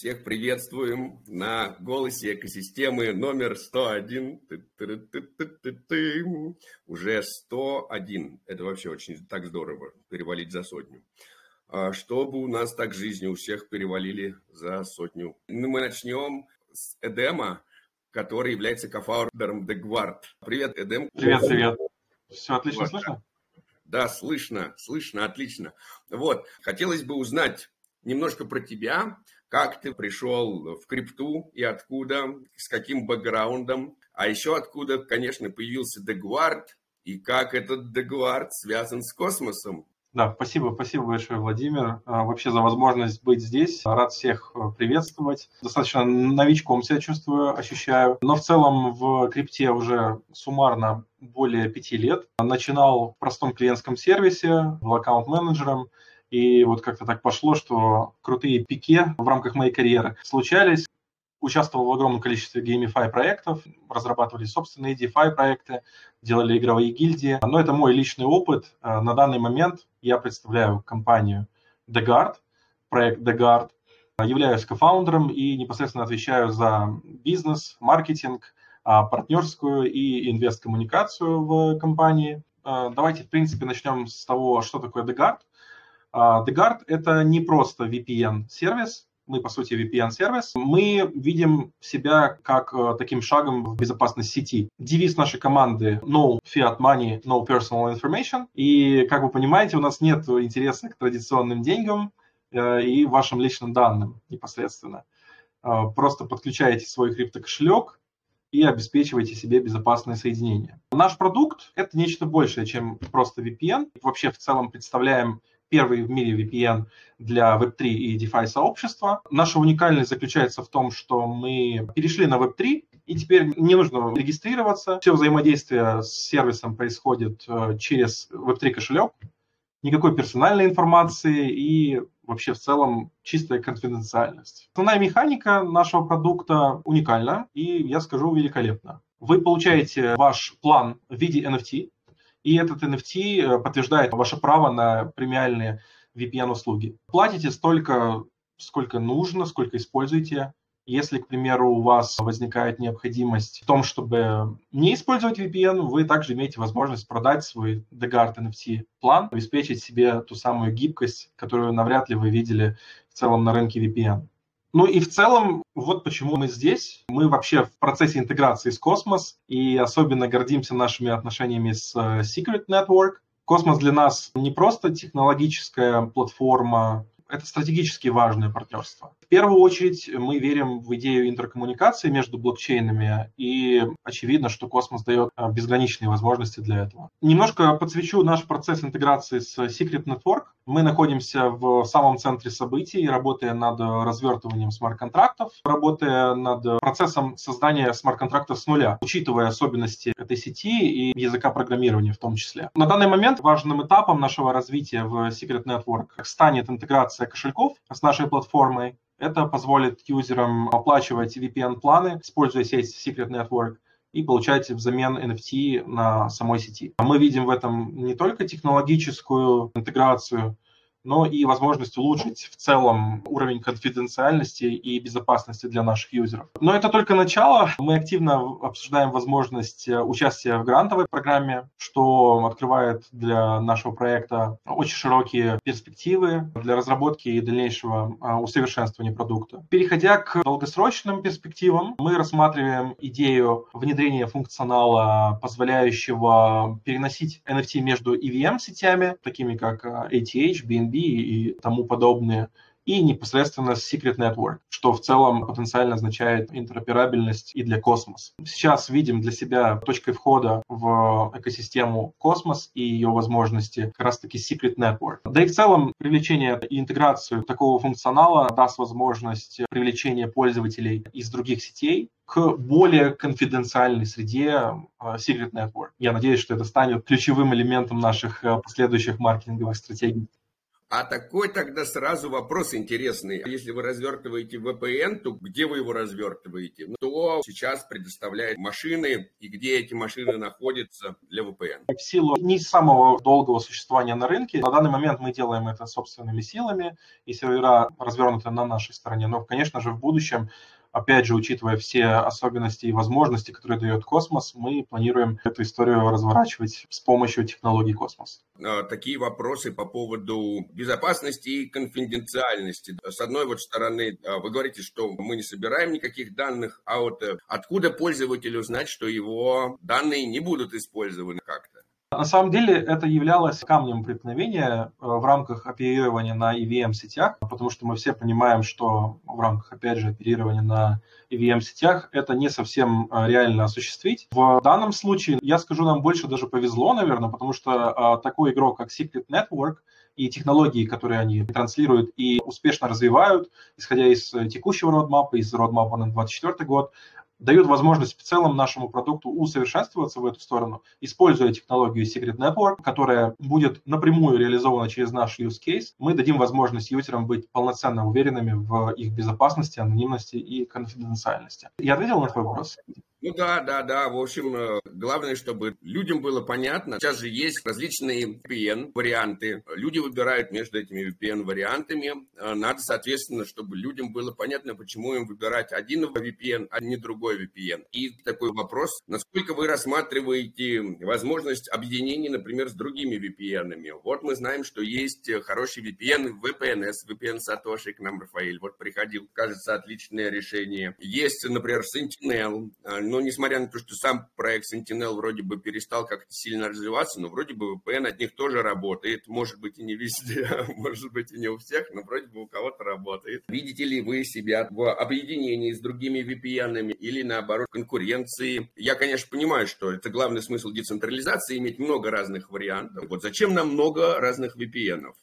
Всех приветствуем на голосе экосистемы номер 101. Уже 101. Это вообще очень так здорово, перевалить за сотню. А чтобы у нас так жизни у всех перевалили за сотню. Ну, мы начнем с Эдема, который является кофаундером Дегвард. Привет, Эдем. Привет, привет. Все отлично вот. слышно? Да, слышно, слышно, отлично. Вот, хотелось бы узнать немножко про тебя, как ты пришел в крипту и откуда, с каким бэкграундом, а еще откуда, конечно, появился Дегвард и как этот Дегвард связан с космосом. Да, спасибо, спасибо большое, Владимир, а, вообще за возможность быть здесь. Рад всех э, приветствовать. Достаточно новичком себя чувствую, ощущаю. Но в целом в крипте уже суммарно более пяти лет. Начинал в простом клиентском сервисе, был аккаунт-менеджером. И вот как-то так пошло, что крутые пике в рамках моей карьеры случались участвовал в огромном количестве GameFi проектов, разрабатывали собственные DeFi проекты, делали игровые гильдии. Но это мой личный опыт. Э, на данный момент я представляю компанию DeGuard, проект DeGuard, являюсь кофаундером и непосредственно отвечаю за бизнес, маркетинг, а, партнерскую и инвест-коммуникацию в компании. Э, давайте, в принципе, начнем с того, что такое DeGuard. DeGuard – это не просто VPN-сервис, мы, по сути, VPN-сервис, мы видим себя как э, таким шагом в безопасность сети. Девиз нашей команды No Fiat Money, No Personal Information. И, как вы понимаете, у нас нет интереса к традиционным деньгам э, и вашим личным данным непосредственно. Э, просто подключаете свой криптокошелек, и обеспечиваете себе безопасное соединение. Наш продукт – это нечто большее, чем просто VPN. Вообще в целом представляем первый в мире VPN для Web3 и DeFi сообщества. Наша уникальность заключается в том, что мы перешли на Web3, и теперь не нужно регистрироваться. Все взаимодействие с сервисом происходит э, через Web3 кошелек. Никакой персональной информации и вообще в целом чистая конфиденциальность. Основная механика нашего продукта уникальна и, я скажу, великолепна. Вы получаете ваш план в виде NFT, и этот NFT э, подтверждает ваше право на премиальные VPN-услуги. Платите столько, сколько нужно, сколько используете. Если, к примеру, у вас возникает необходимость в том, чтобы не использовать VPN, вы также имеете возможность продать свой Degard NFT план, обеспечить себе ту самую гибкость, которую навряд ли вы видели в целом на рынке VPN. Ну и в целом, вот почему мы здесь. Мы вообще в процессе интеграции с Космос и особенно гордимся нашими отношениями с э, Secret Network. Космос для нас не просто технологическая платформа, это стратегически важное партнерство. В первую очередь мы верим в идею интеркоммуникации между блокчейнами, и очевидно, что космос дает а, безграничные возможности для этого. Немножко подсвечу наш процесс интеграции с Secret Network. Мы находимся в самом центре событий, работая над развертыванием смарт-контрактов, работая над процессом создания смарт-контрактов с нуля, учитывая особенности этой сети и языка программирования в том числе. На данный момент важным этапом нашего развития в Secret Network станет интеграция кошельков с нашей платформой. Это позволит юзерам оплачивать VPN-планы, используя сеть Secret Network, и получать взамен NFT на самой сети. Мы видим в этом не только технологическую интеграцию, но и возможность улучшить в целом уровень конфиденциальности и безопасности для наших юзеров. Но это только начало. Мы активно обсуждаем возможность э, участия в грантовой программе, что открывает для нашего проекта очень широкие перспективы для разработки и дальнейшего а, усовершенствования продукта. Переходя к долгосрочным перспективам, мы рассматриваем идею внедрения функционала, позволяющего переносить NFT между EVM-сетями, такими как ATH, BNB, Airbnb и тому подобные, и непосредственно Secret Network, что в целом потенциально означает интероперабельность и для космос. Сейчас видим для себя точкой входа в экосистему космос и ее возможности как раз-таки Secret Network. Да и в целом привлечение и интеграцию такого функционала даст возможность привлечения пользователей из других сетей к более конфиденциальной среде а, Secret Network. Я надеюсь, что это станет ключевым элементом наших а, последующих маркетинговых стратегий. А такой тогда сразу вопрос интересный. Если вы развертываете VPN, то где вы его развертываете? Кто ну, сейчас предоставляет машины и где эти машины находятся для VPN? В силу не самого долгого существования на рынке, на данный момент мы делаем это собственными силами, и сервера развернуты на нашей стороне. Но, конечно же, в будущем опять же, учитывая все особенности и возможности, которые дает космос, мы планируем эту историю разворачивать с помощью технологий космос. А, такие вопросы по поводу безопасности и конфиденциальности. С одной вот стороны, а, вы говорите, что мы не собираем никаких данных, а вот э, откуда пользователю знать, что его данные не будут использованы как-то? На самом деле это являлось камнем преткновения э, в рамках оперирования на EVM-сетях, потому что мы все понимаем, что в рамках, опять же, оперирования на EVM-сетях это не совсем э, реально осуществить. В данном случае, я скажу, нам больше даже повезло, наверное, потому что э, такой игрок, как Secret Network, и технологии, которые они транслируют и успешно развивают, исходя из текущего родмапа, из родмапа на 2024 год, дают возможность в целом нашему продукту усовершенствоваться в эту сторону, используя технологию Secret Network, которая будет напрямую реализована через наш use case. Мы дадим возможность юзерам быть полноценно уверенными в их безопасности, анонимности и конфиденциальности. Я ответил на твой вопрос? Ну да, да, да. В общем, э, главное, чтобы людям было понятно. Сейчас же есть различные VPN-варианты. Люди выбирают между этими VPN-вариантами. Э, надо, соответственно, чтобы людям было понятно, почему им выбирать один VPN, а не другой VPN. И такой вопрос, насколько вы рассматриваете возможность объединения, например, с другими VPN-ами? Вот мы знаем, что есть хороший VPN, VPNS, VPN Satoshi к нам, Рафаэль. Вот приходил, кажется, отличное решение. Есть, например, Sentinel, э, но несмотря на то, что сам проект Sentinel вроде бы перестал как-то сильно развиваться, но вроде бы VPN от них тоже работает. Может быть и не везде, может быть и не у всех, но вроде бы у кого-то работает. Видите ли вы себя в объединении с другими VPN или наоборот конкуренции? Я, конечно, понимаю, что это главный смысл децентрализации, иметь много разных вариантов. Вот зачем нам много разных VPN? -ов?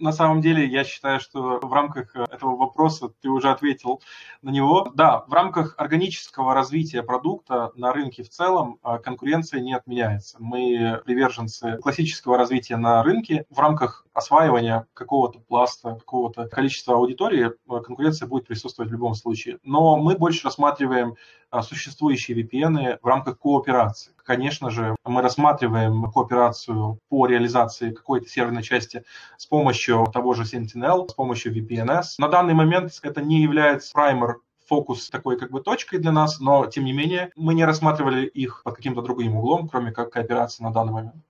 На самом деле, я считаю, что в рамках э, этого вопроса ты уже ответил на него. Да, в рамках органического развития продукта на рынке в целом э, конкуренция не отменяется. Мы приверженцы классического развития на рынке. В рамках осваивания какого-то пласта, какого-то количества аудитории э, конкуренция будет присутствовать в любом случае. Но мы больше рассматриваем существующие VPN в рамках кооперации. Конечно же, мы рассматриваем кооперацию по реализации какой-то серверной части с помощью того же Sentinel, с помощью VPNs. На данный момент это не является праймер фокус такой как бы точкой для нас, но тем не менее мы не рассматривали их под каким-то другим углом, кроме как кооперации на данный момент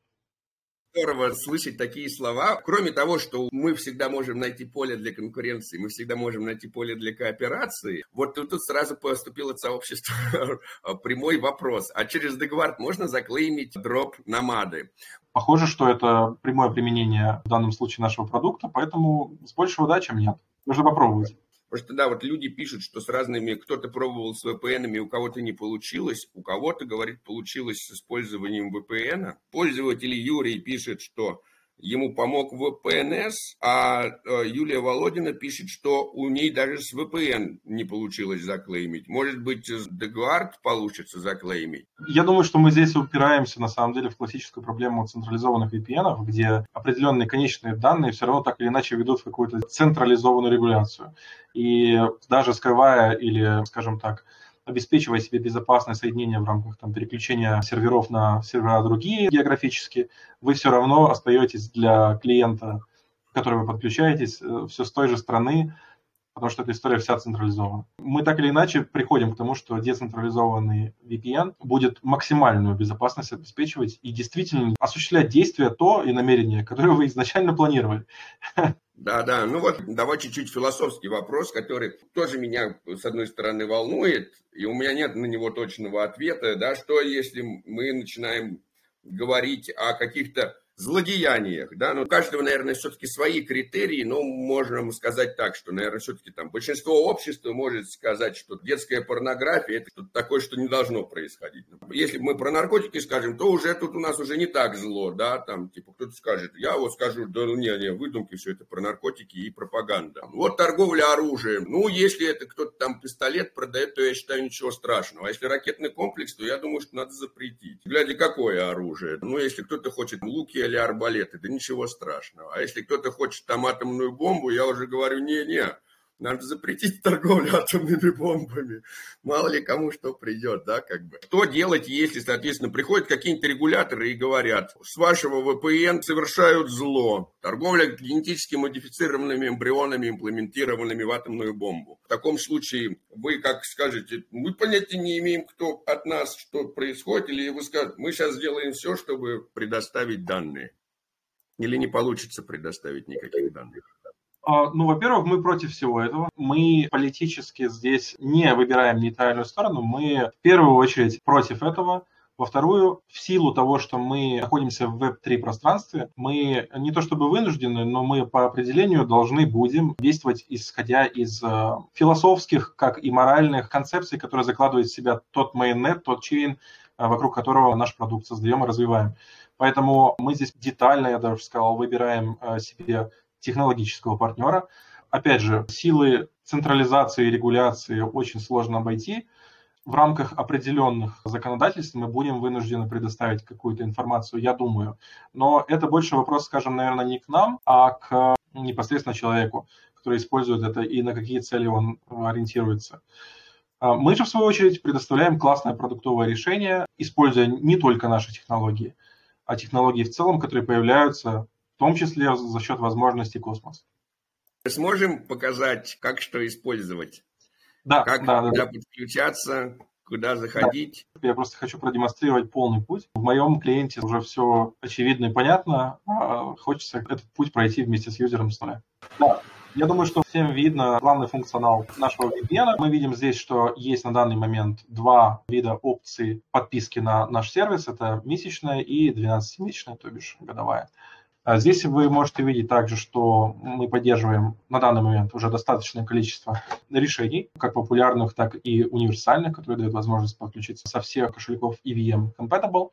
здорово слышать такие слова. Кроме того, что мы всегда можем найти поле для конкуренции, мы всегда можем найти поле для кооперации, вот тут, тут сразу поступил от сообщества прямой вопрос. А через Дегвард можно заклеймить дроп намады? Похоже, что это прямое применение в данном случае нашего продукта, поэтому с большего да, чем нет. Нужно попробовать. Потому что, да, вот люди пишут, что с разными, кто-то пробовал с VPN, у кого-то не получилось, у кого-то, говорит, получилось с использованием VPN. Пользователь Юрий пишет, что ему помог VPNS, а э, Юлия Володина пишет, что у ней даже с VPN не получилось заклеймить. Может быть, с Deguard получится заклеймить? Я думаю, что мы здесь упираемся, на самом деле, в классическую проблему централизованных VPN, где определенные конечные данные все равно так или иначе ведут в какую-то централизованную регуляцию. И даже скрывая или, скажем так, обеспечивая себе безопасное соединение в рамках там, переключения серверов на сервера другие географически, вы все равно остаетесь для клиента, к которому вы подключаетесь, э, все с той же страны, потому что эта история вся централизована. Мы так или иначе приходим к тому, что децентрализованный VPN будет максимальную безопасность обеспечивать и действительно осуществлять действия то и намерение, которое вы изначально планировали. Да, да. Ну вот, давай чуть-чуть философский вопрос, который тоже меня, с одной стороны, волнует, и у меня нет на него точного ответа, да, что если мы начинаем говорить о каких-то злодеяниях, да, ну, у каждого, наверное, все-таки свои критерии, но можем сказать так, что, наверное, все-таки там большинство общества может сказать, что детская порнография это что-то такое, что не должно происходить. Если мы про наркотики скажем, то уже тут у нас уже не так зло, да, там, типа, кто-то скажет, я вот скажу, да, ну, не, не, выдумки, все это про наркотики и пропаганда. Вот торговля оружием, ну, если это кто-то там пистолет продает, то я считаю ничего страшного, а если ракетный комплекс, то я думаю, что надо запретить. Глядя, какое оружие. Ну, если кто-то хочет луки или арбалеты, да ничего страшного. А если кто-то хочет там атомную бомбу, я уже говорю, не-не, надо запретить торговлю атомными бомбами. Мало ли кому что придет, да, как бы. Что делать, если, соответственно, приходят какие-нибудь регуляторы и говорят, с вашего VPN совершают зло. Торговля генетически модифицированными эмбрионами, имплементированными в атомную бомбу. В таком случае вы, как скажете, мы понятия не имеем, кто от нас что происходит, или вы скажете, мы сейчас сделаем все, чтобы предоставить данные. Или не получится предоставить никаких данных. А, ну, во-первых, мы против всего этого. Мы политически здесь не выбираем нейтральную сторону. Мы в первую очередь против этого. Во вторую, в силу того, что мы находимся в Web3 пространстве, мы не то чтобы вынуждены, но мы по определению должны будем действовать исходя из э, философских, как и моральных концепций, которые закладывает в себя тот mainnet, тот чейн, э, вокруг которого наш продукт создаем и развиваем. Поэтому мы здесь детально, я даже сказал, выбираем э, себе технологического партнера. Опять же, силы централизации и регуляции очень сложно обойти. В рамках определенных законодательств мы будем вынуждены предоставить какую-то информацию, я думаю. Но это больше вопрос, скажем, наверное, не к нам, а к непосредственно человеку, который использует это и на какие цели он ориентируется. А мы же, в свою очередь, предоставляем классное продуктовое решение, используя не только наши технологии, а технологии в целом, которые появляются том числе за счет возможностей космоса. Сможем показать, как что использовать? Да, как да, куда да. подключаться, куда заходить? Да. Я просто хочу продемонстрировать полный путь. В моем клиенте уже все очевидно и понятно. А хочется этот путь пройти вместе с юзером с нуля. Да. Я думаю, что всем видно главный функционал нашего VPN. Мы видим здесь, что есть на данный момент два вида опций подписки на наш сервис. Это месячная и 12-месячная, то бишь годовая. А здесь вы можете видеть также, что мы поддерживаем на данный момент уже достаточное количество решений, как популярных, так и универсальных, которые дают возможность подключиться со всех кошельков EVM Compatible.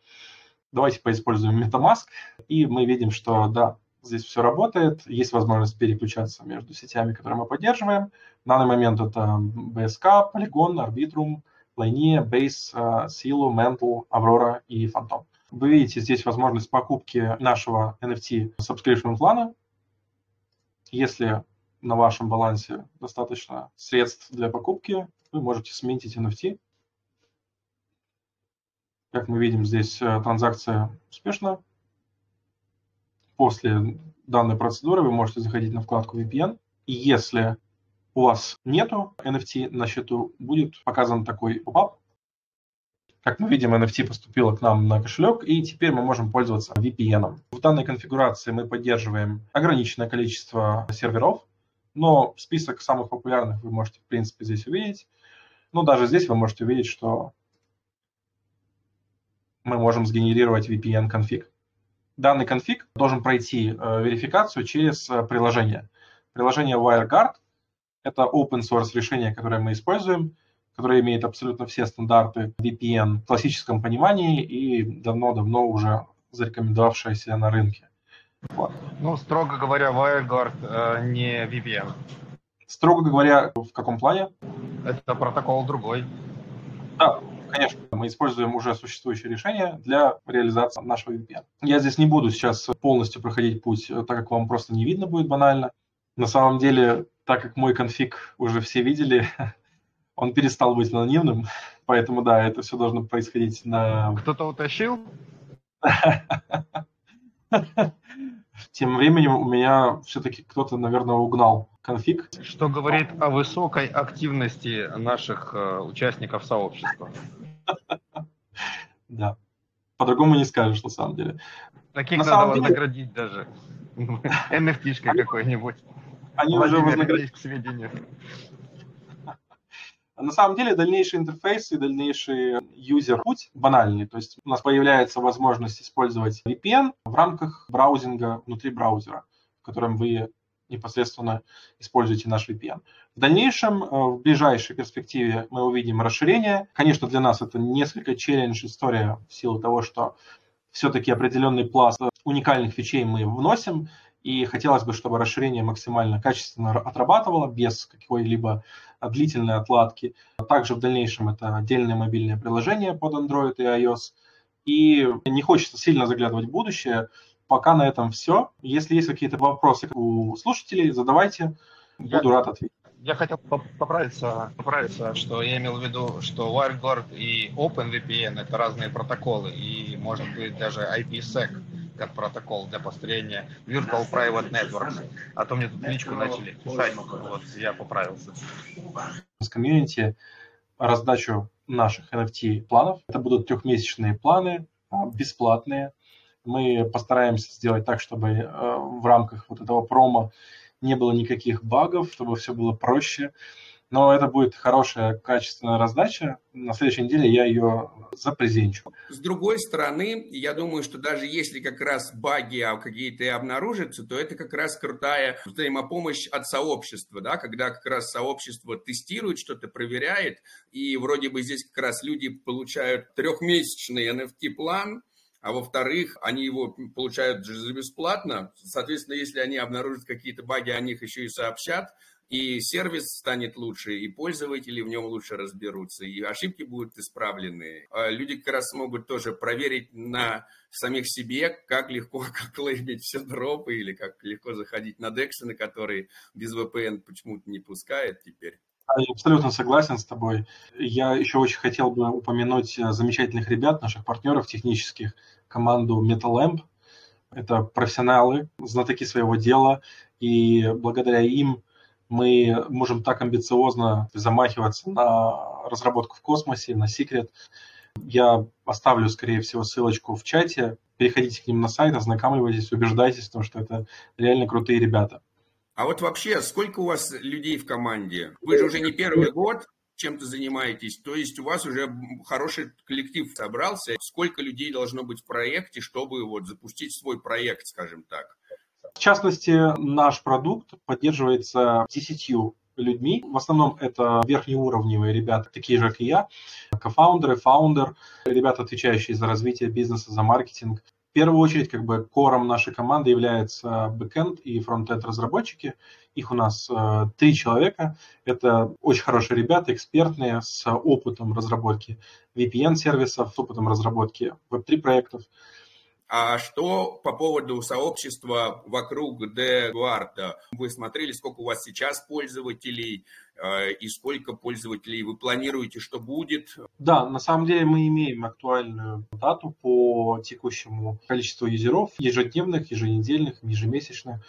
Давайте поиспользуем MetaMask, и мы видим, что да, здесь все работает, есть возможность переключаться между сетями, которые мы поддерживаем. В данный момент это BSK, Polygon, Arbitrum, Linea, Base, Silo, Mantle, Aurora и Phantom. Вы видите здесь возможность покупки нашего NFT subscription плана. Если на вашем балансе достаточно средств для покупки, вы можете сменить NFT. Как мы видим, здесь э, транзакция успешна. После данной процедуры вы можете заходить на вкладку VPN. И если у вас нету NFT на счету, будет показан такой попап, как мы видим, NFT поступило к нам на кошелек, и теперь мы можем пользоваться VPN. В данной конфигурации мы поддерживаем ограниченное количество серверов, но список самых популярных вы можете, в принципе, здесь увидеть. Но даже здесь вы можете увидеть, что мы можем сгенерировать VPN-конфиг. Данный конфиг должен пройти э, верификацию через э, приложение. Приложение WireGuard – это open source решение, которое мы используем – которая имеет абсолютно все стандарты VPN в классическом понимании и давно-давно уже зарекомендовавшаяся на рынке. Вот. Ну, строго говоря, WireGuard э, не VPN. Строго говоря, в каком плане? Это протокол другой. Да, конечно, мы используем уже существующее решение для реализации нашего VPN. Я здесь не буду сейчас полностью проходить путь, так как вам просто не видно будет банально. На самом деле, так как мой конфиг уже все видели, он перестал быть анонимным, поэтому да, это все должно происходить на... Кто-то утащил? Тем временем у меня все-таки кто-то, наверное, угнал конфиг. Что говорит о высокой активности наших э, участников сообщества. Да. По-другому не скажешь, на самом деле. Таких на надо вознаградить деле... даже. NFT-шкой какой-нибудь. Они уже вознаградили. к сведению. На самом деле дальнейший интерфейс и дальнейший юзер-путь банальный. То есть у нас появляется возможность использовать VPN в рамках браузинга внутри браузера, в котором вы непосредственно используете наш VPN. В дальнейшем, э, в ближайшей перспективе мы увидим расширение. Конечно, для нас это несколько челлендж история в силу того, что все-таки определенный пласт уникальных вещей мы вносим, и хотелось бы, чтобы расширение максимально качественно отрабатывало без какой-либо длительной отладки. Также в дальнейшем это отдельное мобильное приложение под Android и iOS. И не хочется сильно заглядывать в будущее, Пока на этом все. Если есть какие-то вопросы у слушателей, задавайте. Буду рад ответить. Я хотел поправиться, поправиться, что я имел в виду, что WireGuard и OpenVPN это разные протоколы, и может быть даже IPsec как протокол для построения Virtual Private Networks. А то мне тут личку начали писать, вот я поправился. С комьюнити раздачу наших NFT планов. Это будут трехмесячные планы, а, бесплатные. Мы постараемся сделать так, чтобы э, в рамках вот этого промо не было никаких багов, чтобы все было проще. Но это будет хорошая, качественная раздача. На следующей неделе я ее запрезенчу. С другой стороны, я думаю, что даже если как раз баги а какие-то и обнаружатся, то это как раз крутая взаимопомощь от сообщества, да, когда как раз сообщество тестирует что-то, проверяет, и вроде бы здесь как раз люди получают трехмесячный NFT-план, а во-вторых, они его получают за бесплатно. Соответственно, если они обнаружат какие-то баги, о них еще и сообщат, и сервис станет лучше, и пользователи в нем лучше разберутся, и ошибки будут исправлены. А люди как раз смогут тоже проверить на самих себе, как легко как клеймить все дропы, или как легко заходить на дексы, на которые без VPN почему-то не пускает теперь. Я абсолютно согласен с тобой. Я еще очень хотел бы упомянуть э, замечательных ребят, наших партнеров технических, команду MetalLamp. Это профессионалы, знатоки своего дела, и благодаря им мы можем так амбициозно замахиваться на разработку в космосе, на секрет. Я оставлю, скорее всего, ссылочку в чате. Переходите к ним на сайт, ознакомливайтесь, убеждайтесь в том, что это реально крутые ребята. А вот вообще, сколько у вас людей в команде? Вы же уже не первый год чем-то занимаетесь, то есть у вас уже хороший коллектив собрался. Сколько людей должно быть в проекте, чтобы вот запустить свой проект, скажем так? В частности, наш продукт поддерживается десятью людьми. В основном это верхнеуровневые ребята, такие же, как и я, кофаундеры, фаундер, ребята, отвечающие за развитие бизнеса, за маркетинг. В первую очередь, как бы, кором нашей команды является бэкенд и фронтенд разработчики. Их у нас э, три человека. Это очень хорошие ребята, экспертные, с опытом разработки VPN-сервисов, с опытом разработки Web3 проектов. А что по поводу сообщества вокруг Дегуарда? Вы смотрели, сколько у вас сейчас пользователей э, и сколько пользователей вы планируете, что будет? Да, на самом деле мы имеем актуальную дату по текущему количеству юзеров, ежедневных, еженедельных, ежемесячных.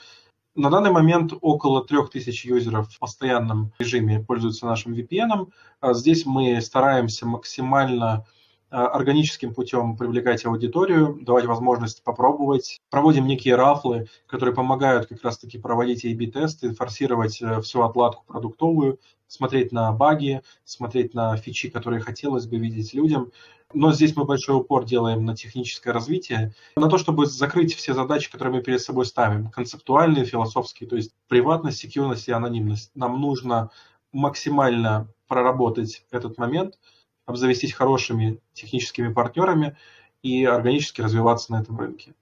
На данный момент около 3000 юзеров в постоянном режиме пользуются нашим VPN. А здесь мы стараемся максимально Э, органическим путем привлекать аудиторию, давать возможность попробовать. Проводим некие рафлы, которые помогают как раз-таки проводить A-B-тесты, форсировать э, всю отладку продуктовую, смотреть на баги, смотреть на фичи, которые хотелось бы видеть людям. Но здесь мы большой упор делаем на техническое развитие, на то, чтобы закрыть все задачи, которые мы перед собой ставим, концептуальные, философские, то есть приватность, секьюрность и анонимность. Нам нужно максимально проработать этот момент – обзавестись хорошими техническими партнерами и органически развиваться на этом рынке.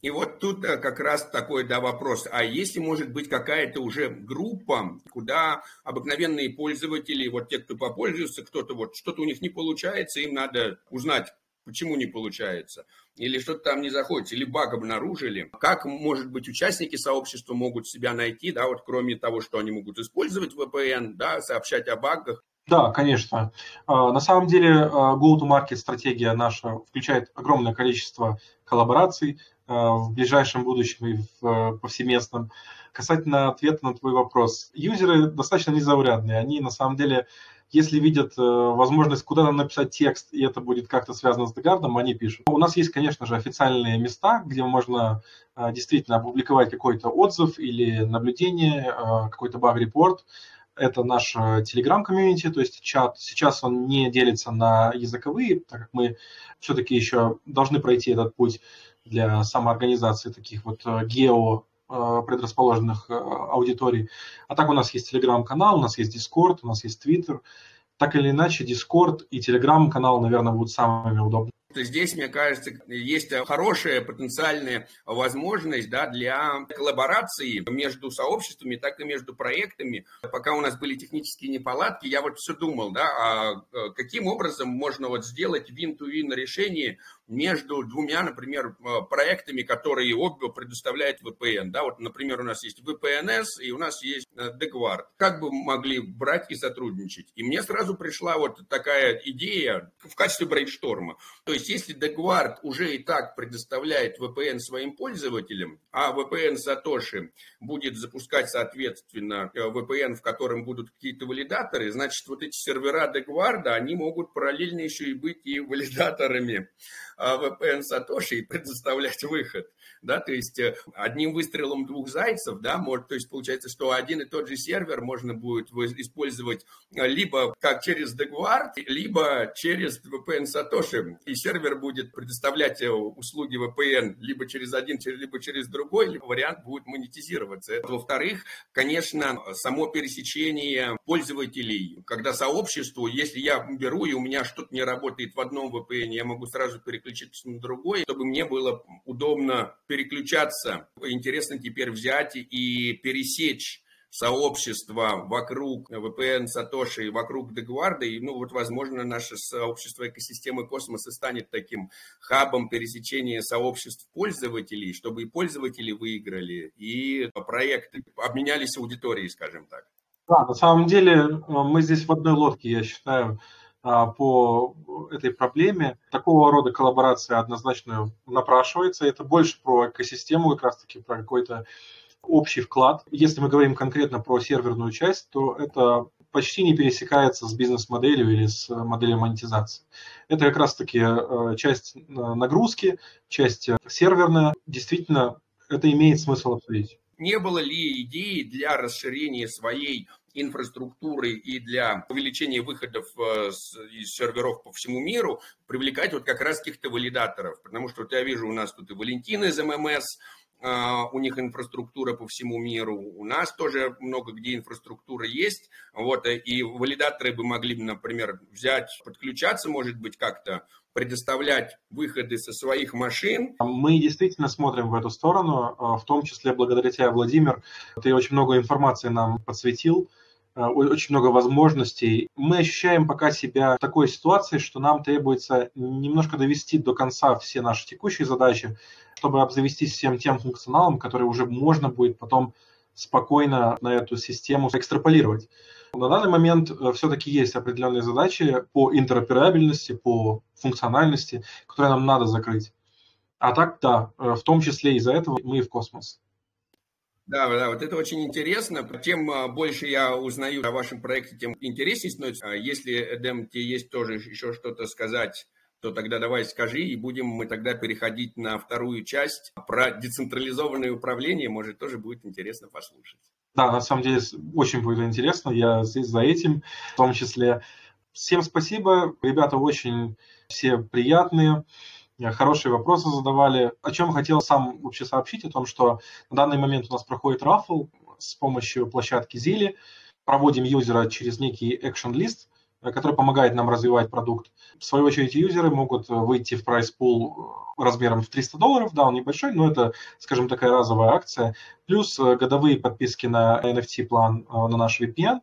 И вот тут э, как раз такой да, вопрос. А если может быть какая-то уже группа, куда обыкновенные пользователи, вот те, кто попользуется, кто-то вот что-то у них не получается, им надо узнать, почему не получается, или что-то там не заходит, или баг обнаружили. Как, может быть, участники сообщества могут себя найти, да, вот кроме того, что они могут использовать VPN, да, сообщать о багах, да, конечно. А, на самом деле а, go-to-market стратегия наша включает огромное количество коллабораций а, в ближайшем будущем и в повсеместном. Касательно ответа на твой вопрос. Юзеры достаточно незаурядные. Они на самом деле, если видят возможность куда-то написать текст, и это будет как-то связано с Дегардом, они пишут. У нас есть, конечно же, официальные места, где можно действительно опубликовать какой-то отзыв или наблюдение, какой-то баг-репорт это наш телеграм-комьюнити, то есть чат. Сейчас он не делится на языковые, так как мы все-таки еще должны пройти этот путь для самоорганизации таких вот э, гео э, предрасположенных э, аудиторий. А так у нас есть телеграм-канал, у нас есть Discord, у нас есть Twitter. Так или иначе, Discord и телеграм-канал, наверное, будут самыми удобными. Здесь, мне кажется, есть хорошая потенциальная возможность да, для коллаборации между сообществами, так и между проектами. Пока у нас были технические неполадки, я вот все думал, да, а каким образом можно вот сделать win-to-win решение между двумя, например, э, проектами, которые обе предоставляет VPN. Да, вот, например, у нас есть VPNS и у нас есть Degward. Э, как бы могли брать и сотрудничать? И мне сразу пришла вот такая идея в качестве брейншторма. То есть, если Degward уже и так предоставляет VPN своим пользователям, а VPN Satoshi будет запускать, соответственно, э, VPN, в котором будут какие-то валидаторы, значит, вот эти сервера Degward, они могут параллельно еще и быть и валидаторами VPN Сатоши и предоставлять выход. Да, то есть э, одним выстрелом двух зайцев, да, может, то есть получается, что один и тот же сервер можно будет использовать э, либо как через Degward, либо через VPN Сатоши. И сервер будет предоставлять э, услуги VPN либо через один, либо через другой, либо вариант будет монетизироваться. Во-вторых, конечно, само пересечение пользователей, когда сообществу, если я беру и у меня что-то не работает в одном VPN, я могу сразу переключить переключиться на другой, чтобы мне было удобно переключаться. Интересно теперь взять и пересечь сообщество вокруг VPN Сатоши и вокруг Дегварда. И, ну, вот, возможно, наше сообщество экосистемы космоса станет таким хабом пересечения сообществ пользователей, чтобы и пользователи выиграли, и проекты обменялись аудиторией, скажем так. Да, на самом деле э, мы здесь в одной лодке, я считаю. А, по этой проблеме. Такого рода коллаборация однозначно напрашивается. Это больше про экосистему, как раз-таки про какой-то общий вклад. Если мы говорим конкретно про серверную часть, то это почти не пересекается с бизнес-моделью или с моделью монетизации. Это как раз-таки э, часть э, нагрузки, часть серверная. Действительно, это имеет смысл обсудить. Не было ли идеи для расширения своей инфраструктуры и для увеличения выходов э, из серверов по всему миру привлекать вот как раз каких-то валидаторов. Потому что вот я вижу, у нас тут и Валентин из ММС, у них инфраструктура по всему миру, у нас тоже много где инфраструктура есть, вот, и валидаторы бы могли, например, взять, подключаться, может быть, как-то, предоставлять выходы со своих машин. Мы действительно смотрим в эту сторону, а, в том числе благодаря тебе, Владимир, ты очень много информации нам подсветил, а, очень много возможностей. Мы ощущаем пока себя в такой ситуации, что нам требуется немножко довести до конца все наши текущие задачи, чтобы обзавестись всем тем функционалом, который уже можно будет потом спокойно на эту систему экстраполировать. На данный момент э, все-таки есть определенные задачи по интероперабельности, по функциональности, которые нам надо закрыть. А так, да, э, в том числе из-за этого мы и в космос. Да, да, вот это очень интересно. Чем а, больше я узнаю о вашем проекте, тем интереснее становится. А если, Эдем, тебе есть тоже еще что-то сказать, то тогда давай скажи, и будем мы тогда переходить на вторую часть про децентрализованное управление. Может, тоже будет интересно послушать. Да, на самом деле очень будет интересно. Я здесь за этим в том числе. Всем спасибо. Ребята очень все приятные. Э, хорошие вопросы задавали. О чем хотел сам вообще сообщить, о том, что на данный момент у нас проходит рафл с помощью площадки Zili. Проводим юзера через некий action list, э, который помогает нам развивать продукт. В свою очередь, юзеры могут выйти в прайс пул размером в 300 долларов, да, он небольшой, но это, скажем, такая разовая акция. Плюс э, годовые подписки на NFT-план на наш VPN.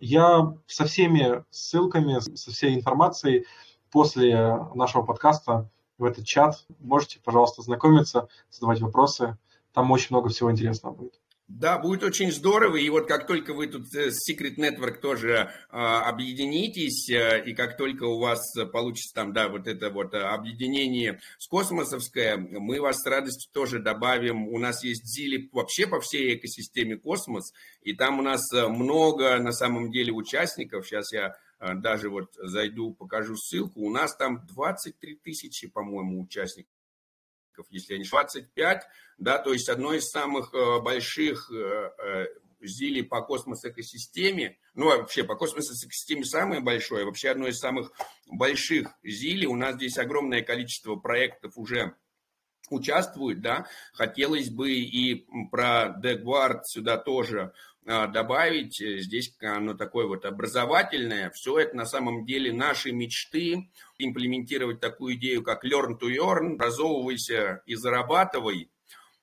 Я со всеми ссылками, со всей информацией после нашего подкаста в этот чат. Можете, пожалуйста, знакомиться, задавать вопросы. Там очень много всего интересного будет. Да, будет очень здорово. И вот как только вы тут э, с Secret Network тоже э, объединитесь, э, и как только у вас получится там, да, вот это вот объединение с космосовское, мы вас с радостью тоже добавим. У нас есть Зили вообще по всей экосистеме космос, и там у нас много на самом деле участников. Сейчас я а, даже вот зайду, покажу ссылку, у нас там 23 тысячи, по-моему, участников, если не 25, да, то есть одно из самых э, больших э, э, ЗИЛи по космос-экосистеме, ну, вообще по космос-экосистеме самое большое, вообще одно из самых больших ЗИЛи, у нас здесь огромное количество проектов уже участвуют, да, хотелось бы и про Дегвард сюда тоже а, добавить э, здесь оно такое вот образовательное. Все это на самом деле наши мечты. Имплементировать такую идею, как learn to earn, образовывайся и зарабатывай.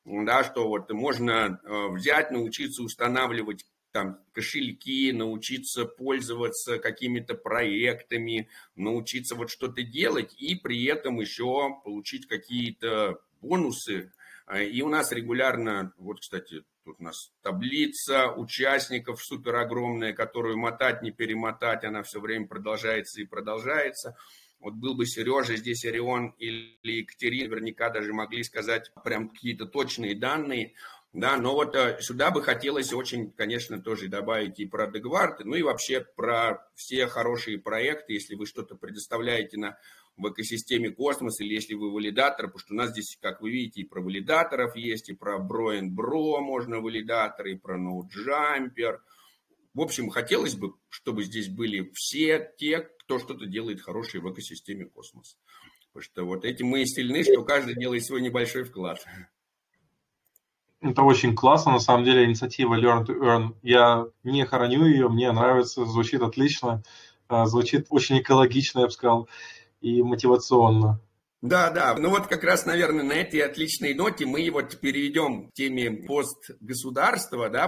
Да, что вот можно э, взять, научиться устанавливать там, кошельки, научиться пользоваться какими-то проектами, научиться вот что-то делать и при этом еще получить какие-то бонусы. А, и у нас регулярно, вот, кстати, тут у нас таблица участников супер огромная, которую мотать, не перемотать, она все время продолжается и продолжается. Вот был бы Сережа, здесь Орион или Екатерина, наверняка даже могли сказать прям какие-то точные данные. Да, но вот э, сюда бы хотелось очень, конечно, тоже добавить и про Дегвард, ну и вообще про все хорошие проекты, если вы что-то предоставляете на, в экосистеме космос или если вы валидатор, потому что у нас здесь, как вы видите, и про валидаторов есть, и про and Bro можно валидаторы, и про NodeJumper. В общем, хотелось бы, чтобы здесь были все те, кто что-то делает хорошее в экосистеме космос. Потому что вот этим мы и сильны, что каждый делает свой небольшой вклад. Это очень классно, на самом деле, инициатива Learn to Earn. Я не хороню ее, мне нравится, звучит отлично, а, звучит очень экологично, я бы сказал, и мотивационно. Да, да. Ну вот как раз, наверное, на этой отличной ноте мы вот перейдем к теме постгосударства, да,